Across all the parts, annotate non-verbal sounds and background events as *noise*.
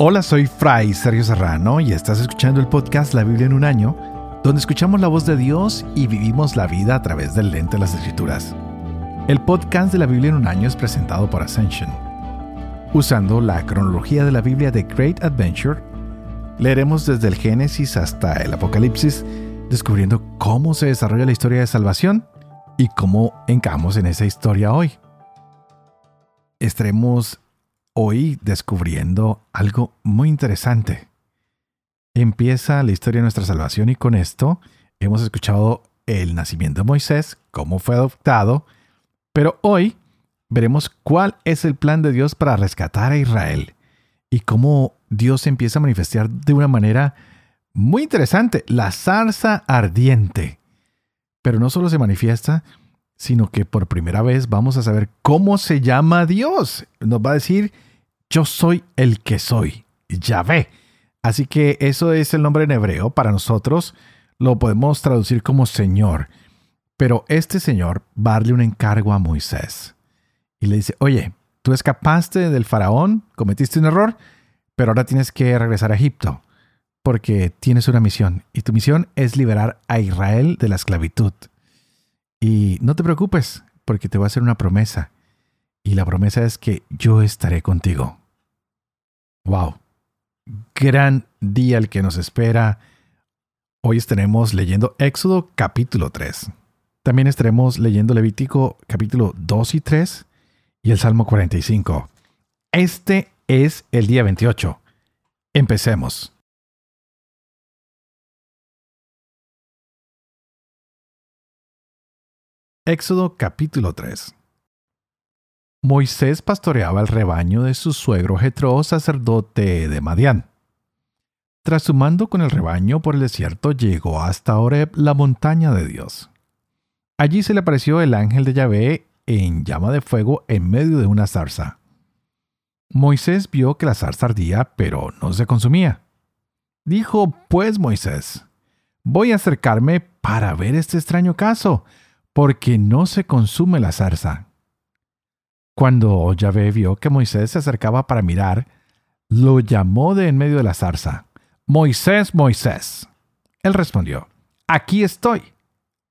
Hola, soy Fray Sergio Serrano y estás escuchando el podcast La Biblia en un año, donde escuchamos la voz de Dios y vivimos la vida a través del lente de las escrituras. El podcast de la Biblia en un año es presentado por Ascension. Usando la cronología de la Biblia de Great Adventure, leeremos desde el Génesis hasta el Apocalipsis, descubriendo cómo se desarrolla la historia de salvación y cómo encajamos en esa historia hoy. Estaremos hoy descubriendo algo muy interesante. Empieza la historia de nuestra salvación y con esto hemos escuchado el nacimiento de Moisés, cómo fue adoptado, pero hoy veremos cuál es el plan de Dios para rescatar a Israel y cómo Dios empieza a manifestar de una manera muy interesante, la zarza ardiente. Pero no solo se manifiesta, sino que por primera vez vamos a saber cómo se llama Dios. Nos va a decir yo soy el que soy, Yahvé. Así que eso es el nombre en hebreo. Para nosotros lo podemos traducir como Señor. Pero este Señor va a darle un encargo a Moisés. Y le dice, oye, tú escapaste del faraón, cometiste un error, pero ahora tienes que regresar a Egipto, porque tienes una misión. Y tu misión es liberar a Israel de la esclavitud. Y no te preocupes, porque te voy a hacer una promesa. Y la promesa es que yo estaré contigo. Wow. Gran día el que nos espera. Hoy estaremos leyendo Éxodo capítulo 3. También estaremos leyendo Levítico capítulo 2 y 3 y el Salmo 45. Este es el día 28. Empecemos. Éxodo capítulo 3 Moisés pastoreaba el rebaño de su suegro Jetro, sacerdote de Madián. Tras su mando con el rebaño por el desierto, llegó hasta Oreb, la montaña de Dios. Allí se le apareció el ángel de Yahvé en llama de fuego en medio de una zarza. Moisés vio que la zarza ardía, pero no se consumía. Dijo, pues Moisés, voy a acercarme para ver este extraño caso, porque no se consume la zarza. Cuando Yahvé vio que Moisés se acercaba para mirar, lo llamó de en medio de la zarza. Moisés, Moisés. Él respondió, Aquí estoy.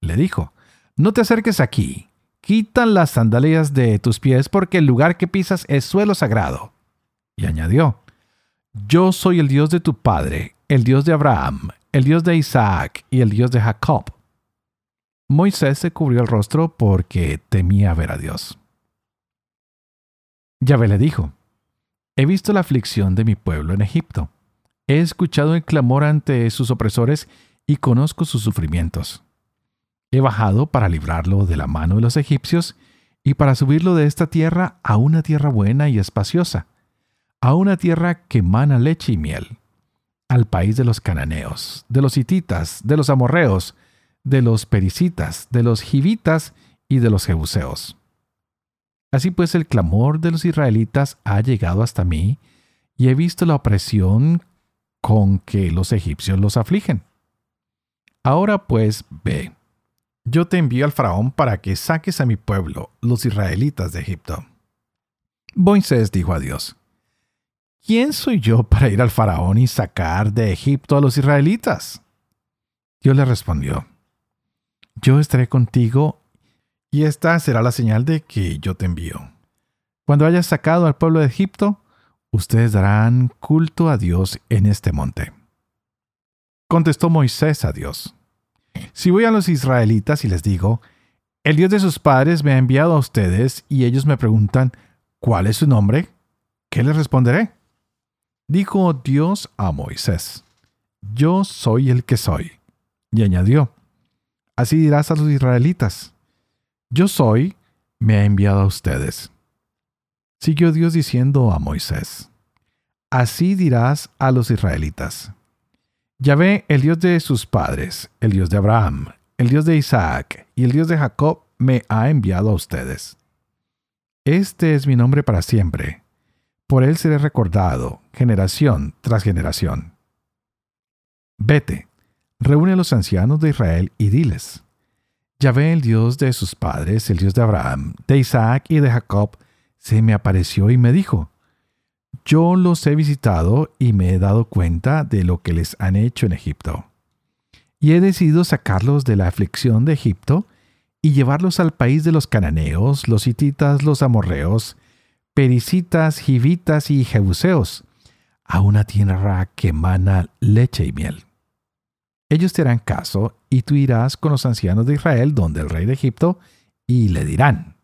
Le dijo, No te acerques aquí. Quita las sandalias de tus pies porque el lugar que pisas es suelo sagrado. Y añadió, Yo soy el Dios de tu padre, el Dios de Abraham, el Dios de Isaac y el Dios de Jacob. Moisés se cubrió el rostro porque temía ver a Dios. Yahvé le dijo, He visto la aflicción de mi pueblo en Egipto. He escuchado el clamor ante sus opresores y conozco sus sufrimientos. He bajado para librarlo de la mano de los egipcios y para subirlo de esta tierra a una tierra buena y espaciosa, a una tierra que mana leche y miel, al país de los cananeos, de los hititas, de los amorreos, de los pericitas, de los jivitas y de los jebuseos. Así pues el clamor de los israelitas ha llegado hasta mí, y he visto la opresión con que los egipcios los afligen. Ahora pues ve, yo te envío al faraón para que saques a mi pueblo, los israelitas de Egipto. Moisés dijo a Dios, ¿quién soy yo para ir al faraón y sacar de Egipto a los israelitas? Dios le respondió, yo estaré contigo y esta será la señal de que yo te envío. Cuando hayas sacado al pueblo de Egipto, ustedes darán culto a Dios en este monte. Contestó Moisés a Dios, Si voy a los israelitas y les digo, el Dios de sus padres me ha enviado a ustedes y ellos me preguntan, ¿cuál es su nombre? ¿Qué les responderé? Dijo Dios a Moisés, Yo soy el que soy. Y añadió, Así dirás a los israelitas, yo soy, me ha enviado a ustedes. Siguió Dios diciendo a Moisés, Así dirás a los israelitas, Yahvé, el Dios de sus padres, el Dios de Abraham, el Dios de Isaac y el Dios de Jacob, me ha enviado a ustedes. Este es mi nombre para siempre. Por él seré recordado, generación tras generación. Vete, reúne a los ancianos de Israel y diles, Yahvé, el Dios de sus padres, el Dios de Abraham, de Isaac y de Jacob, se me apareció y me dijo, yo los he visitado y me he dado cuenta de lo que les han hecho en Egipto. Y he decidido sacarlos de la aflicción de Egipto y llevarlos al país de los cananeos, los hititas, los amorreos, pericitas, jivitas y jebuseos, a una tierra que emana leche y miel. Ellos te harán caso y tú irás con los ancianos de Israel donde el rey de Egipto y le dirán,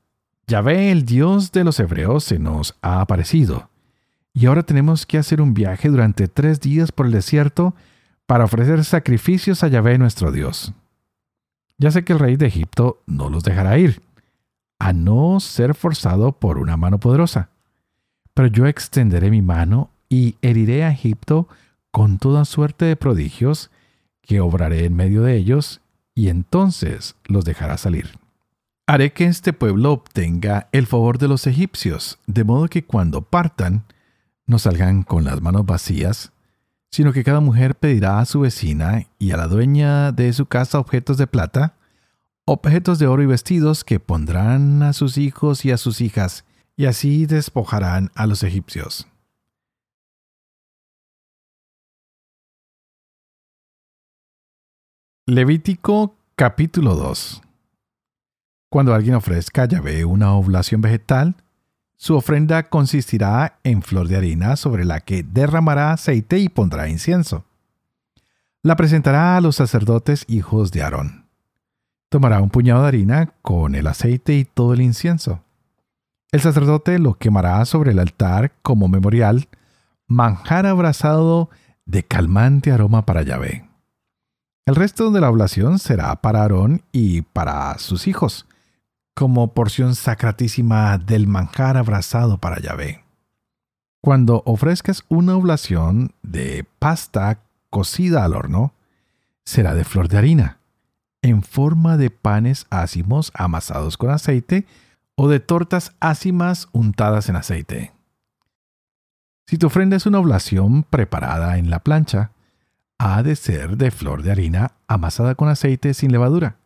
Yahvé, el Dios de los hebreos, se nos ha aparecido, y ahora tenemos que hacer un viaje durante tres días por el desierto para ofrecer sacrificios a Yahvé nuestro Dios. Ya sé que el rey de Egipto no los dejará ir, a no ser forzado por una mano poderosa. Pero yo extenderé mi mano y heriré a Egipto con toda suerte de prodigios que obraré en medio de ellos, y entonces los dejará salir. Haré que este pueblo obtenga el favor de los egipcios, de modo que cuando partan, no salgan con las manos vacías, sino que cada mujer pedirá a su vecina y a la dueña de su casa objetos de plata, objetos de oro y vestidos que pondrán a sus hijos y a sus hijas, y así despojarán a los egipcios. Levítico capítulo 2 Cuando alguien ofrezca a Yahvé una oblación vegetal, su ofrenda consistirá en flor de harina sobre la que derramará aceite y pondrá incienso. La presentará a los sacerdotes hijos de Aarón. Tomará un puñado de harina con el aceite y todo el incienso. El sacerdote lo quemará sobre el altar como memorial, manjar abrasado de calmante aroma para Yahvé. El resto de la oblación será para Aarón y para sus hijos, como porción sacratísima del manjar abrazado para Yahvé. Cuando ofrezcas una oblación de pasta cocida al horno, será de flor de harina, en forma de panes ácimos amasados con aceite o de tortas ácimas untadas en aceite. Si tu ofrenda es una oblación preparada en la plancha, ha de ser de flor de harina amasada con aceite sin levadura.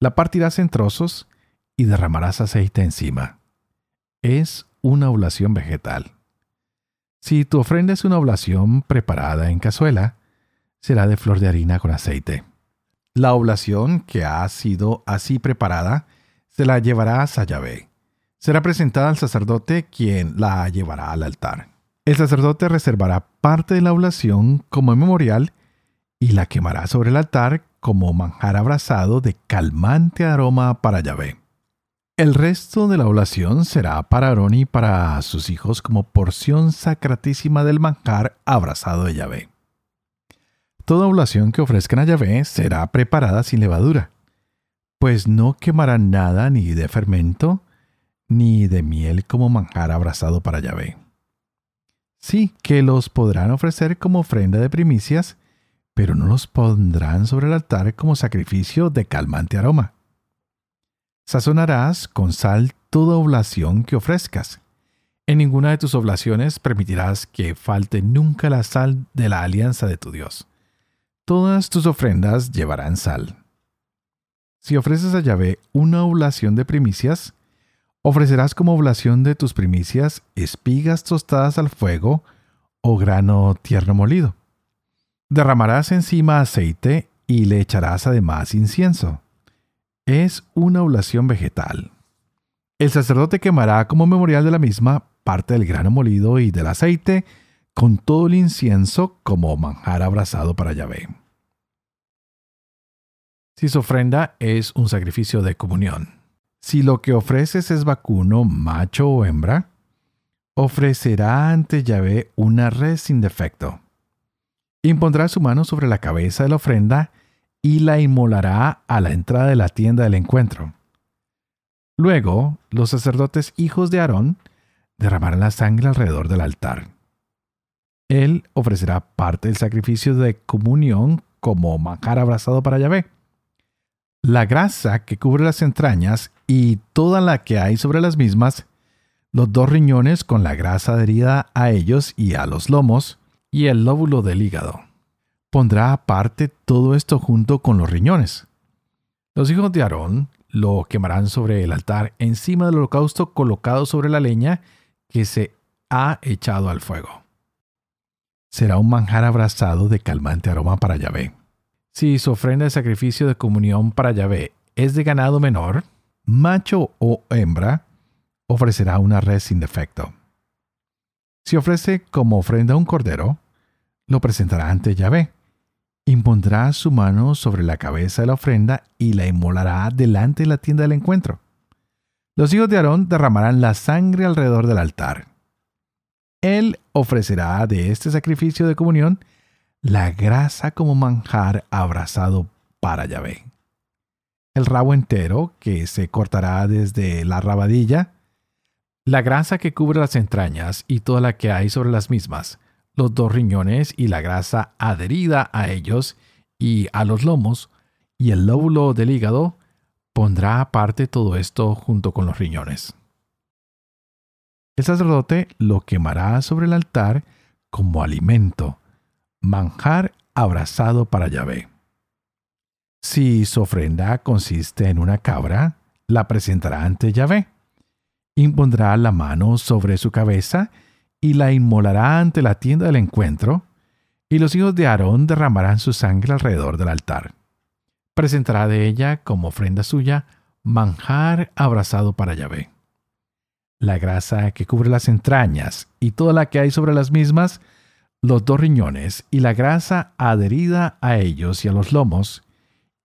La partirás en trozos y derramarás aceite encima. Es una oblación vegetal. Si tu ofrenda es una oblación preparada en cazuela, será de flor de harina con aceite. La oblación que ha sido así preparada se la llevarás a Yahvé. Será presentada al sacerdote quien la llevará al altar. El sacerdote reservará parte de la oblación como memorial y la quemará sobre el altar como manjar abrasado de calmante aroma para Yahvé. El resto de la oblación será para Aarón y para sus hijos como porción sacratísima del manjar abrasado de Yahvé. Toda oblación que ofrezcan a Yahvé será preparada sin levadura, pues no quemarán nada ni de fermento, ni de miel como manjar abrasado para Yahvé. Sí, que los podrán ofrecer como ofrenda de primicias, pero no los pondrán sobre el altar como sacrificio de calmante aroma. Sazonarás con sal toda oblación que ofrezcas. En ninguna de tus oblaciones permitirás que falte nunca la sal de la alianza de tu Dios. Todas tus ofrendas llevarán sal. Si ofreces a Yahvé una oblación de primicias, Ofrecerás como oblación de tus primicias espigas tostadas al fuego o grano tierno molido. Derramarás encima aceite y le echarás además incienso. Es una oblación vegetal. El sacerdote quemará como memorial de la misma parte del grano molido y del aceite con todo el incienso como manjar abrasado para Yahvé. Si su ofrenda es un sacrificio de comunión. Si lo que ofreces es vacuno, macho o hembra, ofrecerá ante Yahvé una red sin defecto. Impondrá su mano sobre la cabeza de la ofrenda y la inmolará a la entrada de la tienda del encuentro. Luego, los sacerdotes hijos de Aarón derramarán la sangre alrededor del altar. Él ofrecerá parte del sacrificio de comunión como manjar abrazado para Yahvé. La grasa que cubre las entrañas y toda la que hay sobre las mismas, los dos riñones con la grasa adherida a ellos y a los lomos, y el lóbulo del hígado. Pondrá aparte todo esto junto con los riñones. Los hijos de Aarón lo quemarán sobre el altar encima del holocausto colocado sobre la leña que se ha echado al fuego. Será un manjar abrazado de calmante aroma para Yahvé. Si su ofrenda de sacrificio de comunión para Yahvé es de ganado menor, macho o hembra, ofrecerá una red sin defecto. Si ofrece como ofrenda un cordero, lo presentará ante Yahvé. Impondrá su mano sobre la cabeza de la ofrenda y la inmolará delante de la tienda del encuentro. Los hijos de Aarón derramarán la sangre alrededor del altar. Él ofrecerá de este sacrificio de comunión la grasa como manjar abrazado para Yahvé. El rabo entero, que se cortará desde la rabadilla, la grasa que cubre las entrañas y toda la que hay sobre las mismas, los dos riñones y la grasa adherida a ellos y a los lomos, y el lóbulo del hígado, pondrá aparte todo esto junto con los riñones. El sacerdote lo quemará sobre el altar como alimento, manjar abrazado para Yahvé. Si su ofrenda consiste en una cabra, la presentará ante Yahvé. Impondrá la mano sobre su cabeza y la inmolará ante la tienda del encuentro, y los hijos de Aarón derramarán su sangre alrededor del altar. Presentará de ella como ofrenda suya manjar abrazado para Yahvé. La grasa que cubre las entrañas y toda la que hay sobre las mismas, los dos riñones y la grasa adherida a ellos y a los lomos,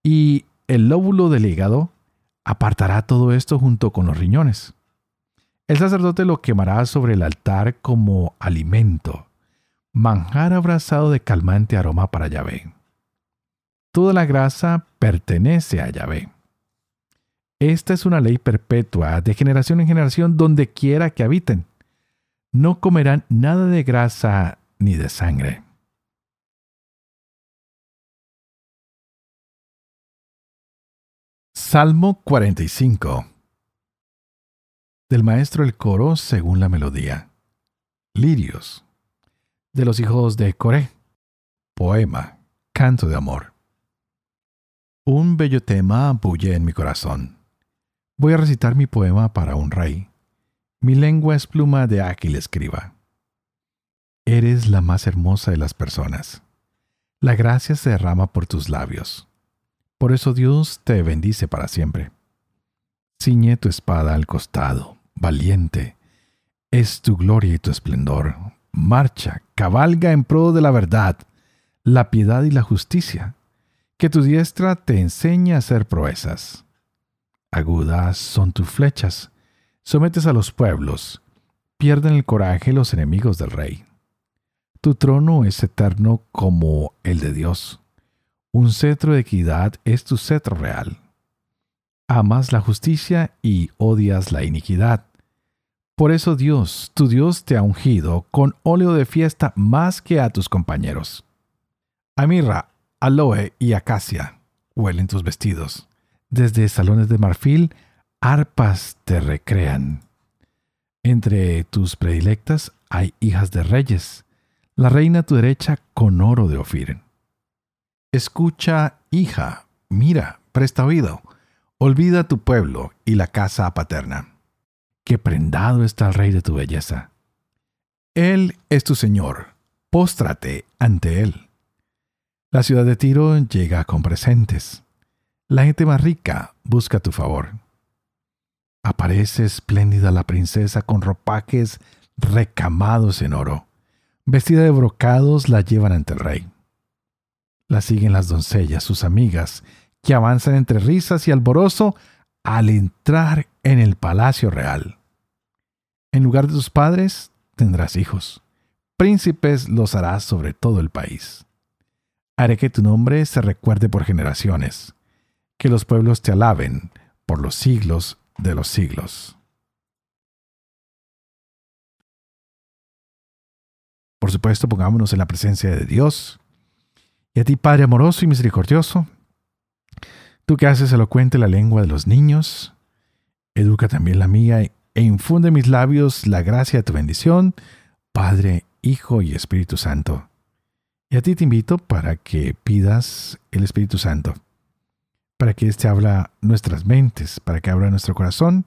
y el lóbulo del hígado, apartará todo esto junto con los riñones. El sacerdote lo quemará sobre el altar como alimento, manjar abrazado de calmante aroma para Yahvé. Toda la grasa pertenece a Yahvé. Esta es una ley perpetua de generación en generación donde quiera que habiten. No comerán nada de grasa ni de sangre. Salmo 45 del maestro el coro según la melodía. Lirios. De los hijos de Coré. Poema. Canto de amor. Un bello tema bulle en mi corazón. Voy a recitar mi poema para un rey. Mi lengua es pluma de áquil escriba. Eres la más hermosa de las personas. La gracia se derrama por tus labios. Por eso Dios te bendice para siempre. Ciñe tu espada al costado, valiente. Es tu gloria y tu esplendor. Marcha, cabalga en pro de la verdad, la piedad y la justicia. Que tu diestra te enseñe a hacer proezas. Agudas son tus flechas. Sometes a los pueblos. Pierden el coraje los enemigos del rey. Tu trono es eterno como el de Dios. Un cetro de equidad es tu cetro real. Amas la justicia y odias la iniquidad. Por eso Dios, tu Dios, te ha ungido con óleo de fiesta más que a tus compañeros. A mirra, aloe y acacia huelen tus vestidos. Desde salones de marfil, arpas te recrean. Entre tus predilectas hay hijas de reyes, la reina a tu derecha con oro de Ofir. Escucha, hija, mira, presta oído, olvida tu pueblo y la casa paterna que prendado está el rey de tu belleza. Él es tu Señor, póstrate ante Él. La ciudad de Tiro llega con presentes. La gente más rica busca tu favor. Aparece espléndida la princesa con ropajes recamados en oro. Vestida de brocados la llevan ante el rey. La siguen las doncellas, sus amigas, que avanzan entre risas y alborozo al entrar en el palacio real. En lugar de tus padres tendrás hijos. Príncipes los harás sobre todo el país. Haré que tu nombre se recuerde por generaciones, que los pueblos te alaben por los siglos de los siglos. Por supuesto, pongámonos en la presencia de Dios. Y a ti, Padre amoroso y misericordioso, tú que haces elocuente la lengua de los niños, educa también la mía e infunde en mis labios la gracia de tu bendición, Padre, Hijo y Espíritu Santo. Y a ti te invito para que pidas el Espíritu Santo, para que éste habla nuestras mentes, para que abra nuestro corazón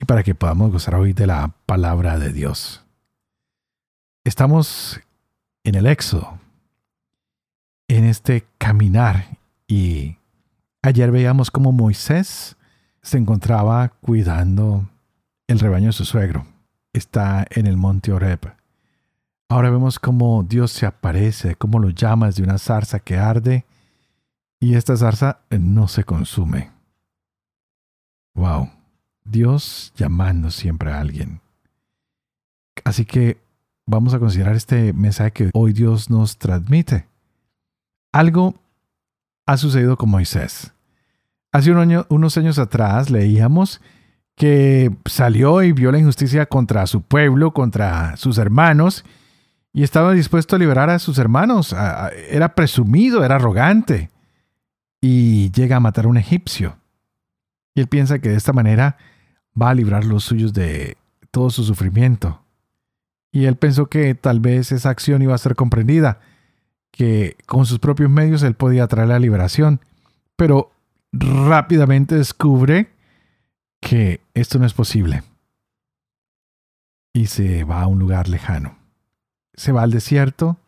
y para que podamos gozar hoy de la palabra de Dios. Estamos en el éxodo, en este caminar y ayer veíamos cómo Moisés se encontraba cuidando el rebaño de su suegro. Está en el monte Oreb. Ahora vemos cómo Dios se aparece, cómo lo llamas de una zarza que arde y esta zarza no se consume. Wow, Dios llamando siempre a alguien. Así que vamos a considerar este mensaje que hoy Dios nos transmite. Algo ha sucedido con Moisés. Hace unos años atrás leíamos que salió y vio la injusticia contra su pueblo, contra sus hermanos, y estaba dispuesto a liberar a sus hermanos. Era presumido, era arrogante, y llega a matar a un egipcio. Y él piensa que de esta manera va a librar los suyos de todo su sufrimiento. Y él pensó que tal vez esa acción iba a ser comprendida, que con sus propios medios él podía traer la liberación. Pero rápidamente descubre que esto no es posible. Y se va a un lugar lejano. Se va al desierto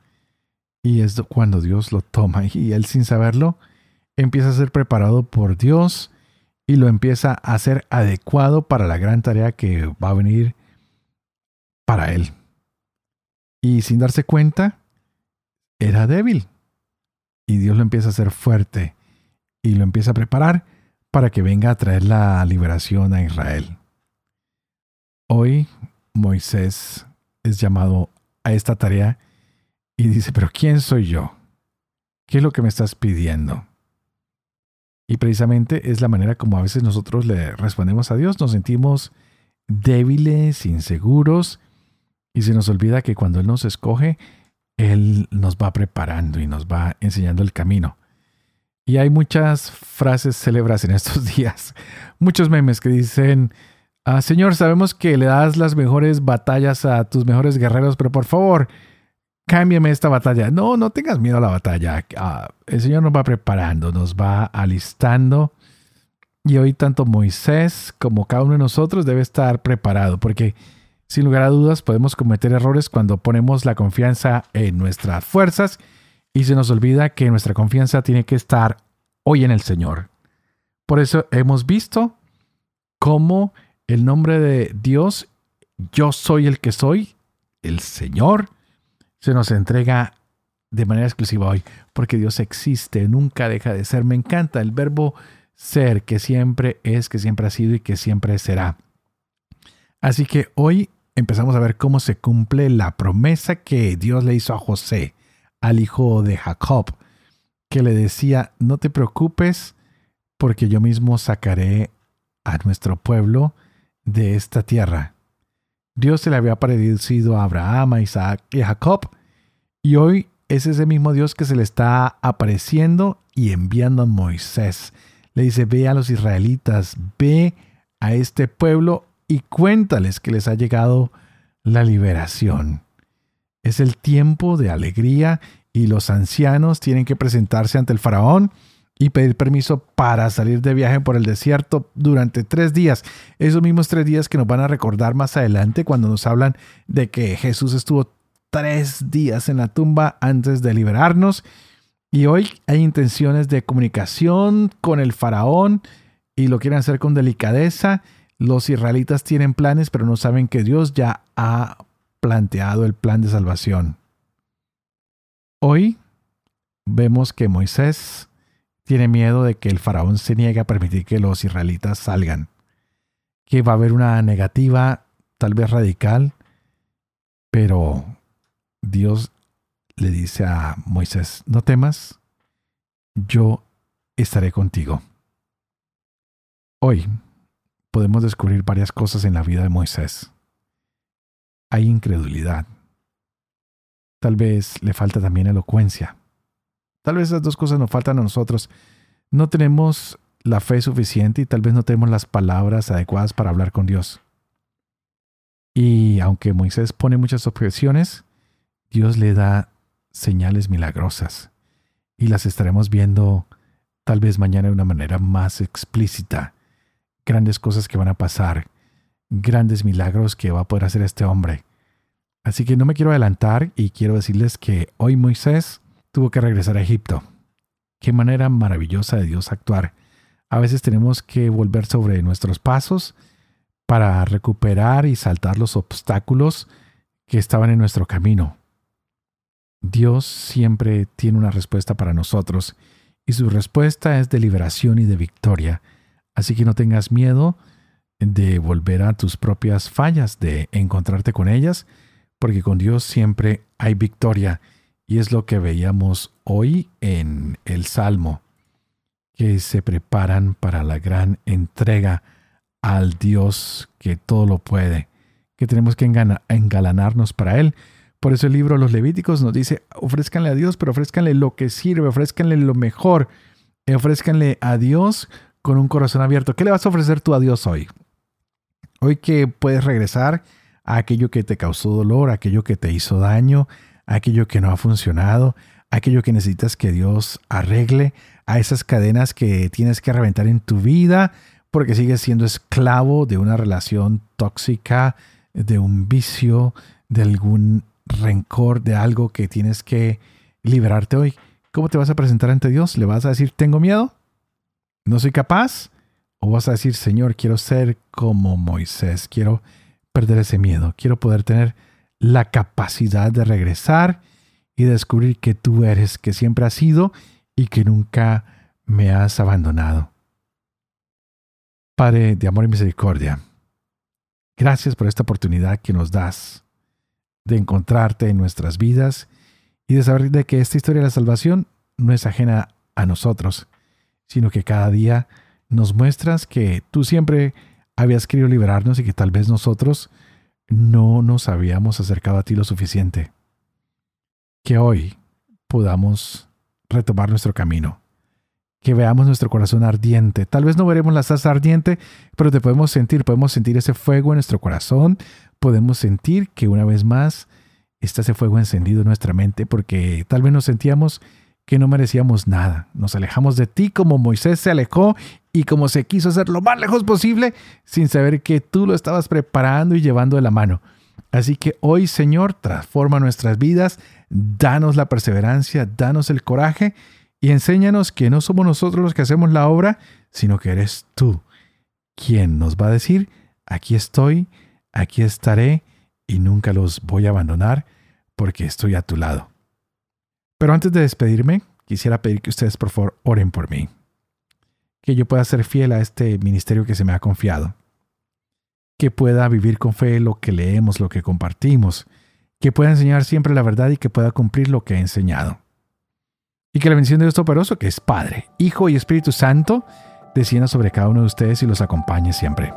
y es cuando Dios lo toma y él sin saberlo empieza a ser preparado por Dios y lo empieza a hacer adecuado para la gran tarea que va a venir para él. Y sin darse cuenta, era débil. Y Dios lo empieza a hacer fuerte y lo empieza a preparar para que venga a traer la liberación a Israel. Hoy Moisés es llamado a esta tarea y dice, pero ¿quién soy yo? ¿Qué es lo que me estás pidiendo? Y precisamente es la manera como a veces nosotros le respondemos a Dios. Nos sentimos débiles, inseguros, y se nos olvida que cuando Él nos escoge, Él nos va preparando y nos va enseñando el camino. Y hay muchas frases célebres en estos *laughs* días, muchos memes que dicen, ah, Señor, sabemos que le das las mejores batallas a tus mejores guerreros, pero por favor, cámbiame esta batalla. No, no tengas miedo a la batalla. Ah, el Señor nos va preparando, nos va alistando. Y hoy tanto Moisés como cada uno de nosotros debe estar preparado, porque sin lugar a dudas podemos cometer errores cuando ponemos la confianza en nuestras fuerzas y se nos olvida que nuestra confianza tiene que estar hoy en el Señor. Por eso hemos visto cómo el nombre de Dios, yo soy el que soy, el Señor, se nos entrega de manera exclusiva hoy, porque Dios existe, nunca deja de ser. Me encanta el verbo ser, que siempre es, que siempre ha sido y que siempre será. Así que hoy empezamos a ver cómo se cumple la promesa que Dios le hizo a José, al hijo de Jacob, que le decía, no te preocupes, porque yo mismo sacaré a nuestro pueblo de esta tierra. Dios se le había parecido a Abraham, a Isaac y a Jacob, y hoy es ese mismo Dios que se le está apareciendo y enviando a Moisés. Le dice, ve a los israelitas, ve a este pueblo y cuéntales que les ha llegado la liberación. Es el tiempo de alegría y los ancianos tienen que presentarse ante el faraón y pedir permiso para salir de viaje por el desierto durante tres días. Esos mismos tres días que nos van a recordar más adelante cuando nos hablan de que Jesús estuvo tres días en la tumba antes de liberarnos. Y hoy hay intenciones de comunicación con el faraón y lo quieren hacer con delicadeza. Los israelitas tienen planes, pero no saben que Dios ya ha planteado el plan de salvación. Hoy vemos que Moisés tiene miedo de que el faraón se niegue a permitir que los israelitas salgan, que va a haber una negativa tal vez radical, pero Dios le dice a Moisés, no temas, yo estaré contigo. Hoy podemos descubrir varias cosas en la vida de Moisés. Hay incredulidad. Tal vez le falta también elocuencia. Tal vez esas dos cosas nos faltan a nosotros. No tenemos la fe suficiente y tal vez no tenemos las palabras adecuadas para hablar con Dios. Y aunque Moisés pone muchas objeciones, Dios le da señales milagrosas y las estaremos viendo tal vez mañana de una manera más explícita. Grandes cosas que van a pasar, grandes milagros que va a poder hacer este hombre. Así que no me quiero adelantar y quiero decirles que hoy Moisés tuvo que regresar a Egipto. Qué manera maravillosa de Dios actuar. A veces tenemos que volver sobre nuestros pasos para recuperar y saltar los obstáculos que estaban en nuestro camino. Dios siempre tiene una respuesta para nosotros y su respuesta es de liberación y de victoria. Así que no tengas miedo de volver a tus propias fallas, de encontrarte con ellas, porque con Dios siempre hay victoria. Y es lo que veíamos hoy en el Salmo, que se preparan para la gran entrega al Dios que todo lo puede, que tenemos que engalanarnos para Él. Por eso el libro Los Levíticos nos dice, ofrézcanle a Dios, pero ofrézcanle lo que sirve, ofrézcanle lo mejor, ofrézcanle a Dios con un corazón abierto. ¿Qué le vas a ofrecer tú a Dios hoy? Hoy que puedes regresar a aquello que te causó dolor, a aquello que te hizo daño, a aquello que no ha funcionado, a aquello que necesitas que Dios arregle, a esas cadenas que tienes que reventar en tu vida porque sigues siendo esclavo de una relación tóxica, de un vicio, de algún rencor, de algo que tienes que liberarte hoy. ¿Cómo te vas a presentar ante Dios? ¿Le vas a decir, tengo miedo? ¿No soy capaz? ¿O vas a decir, Señor, quiero ser como Moisés, quiero perder ese miedo, quiero poder tener la capacidad de regresar y descubrir que tú eres, que siempre has sido y que nunca me has abandonado? Padre de amor y misericordia, gracias por esta oportunidad que nos das de encontrarte en nuestras vidas y de saber de que esta historia de la salvación no es ajena a nosotros, sino que cada día nos muestras que tú siempre habías querido liberarnos y que tal vez nosotros no nos habíamos acercado a ti lo suficiente. Que hoy podamos retomar nuestro camino. Que veamos nuestro corazón ardiente. Tal vez no veremos la salsa ardiente, pero te podemos sentir, podemos sentir ese fuego en nuestro corazón. Podemos sentir que una vez más está ese fuego encendido en nuestra mente porque tal vez nos sentíamos que no merecíamos nada. Nos alejamos de ti como Moisés se alejó y como se quiso hacer lo más lejos posible sin saber que tú lo estabas preparando y llevando de la mano. Así que hoy, Señor, transforma nuestras vidas, danos la perseverancia, danos el coraje y enséñanos que no somos nosotros los que hacemos la obra, sino que eres tú quien nos va a decir, aquí estoy, aquí estaré y nunca los voy a abandonar porque estoy a tu lado. Pero antes de despedirme, quisiera pedir que ustedes por favor oren por mí, que yo pueda ser fiel a este ministerio que se me ha confiado, que pueda vivir con fe lo que leemos, lo que compartimos, que pueda enseñar siempre la verdad y que pueda cumplir lo que he enseñado. Y que la bendición de Dios Todopoderoso, que es Padre, Hijo y Espíritu Santo, descienda sobre cada uno de ustedes y los acompañe siempre.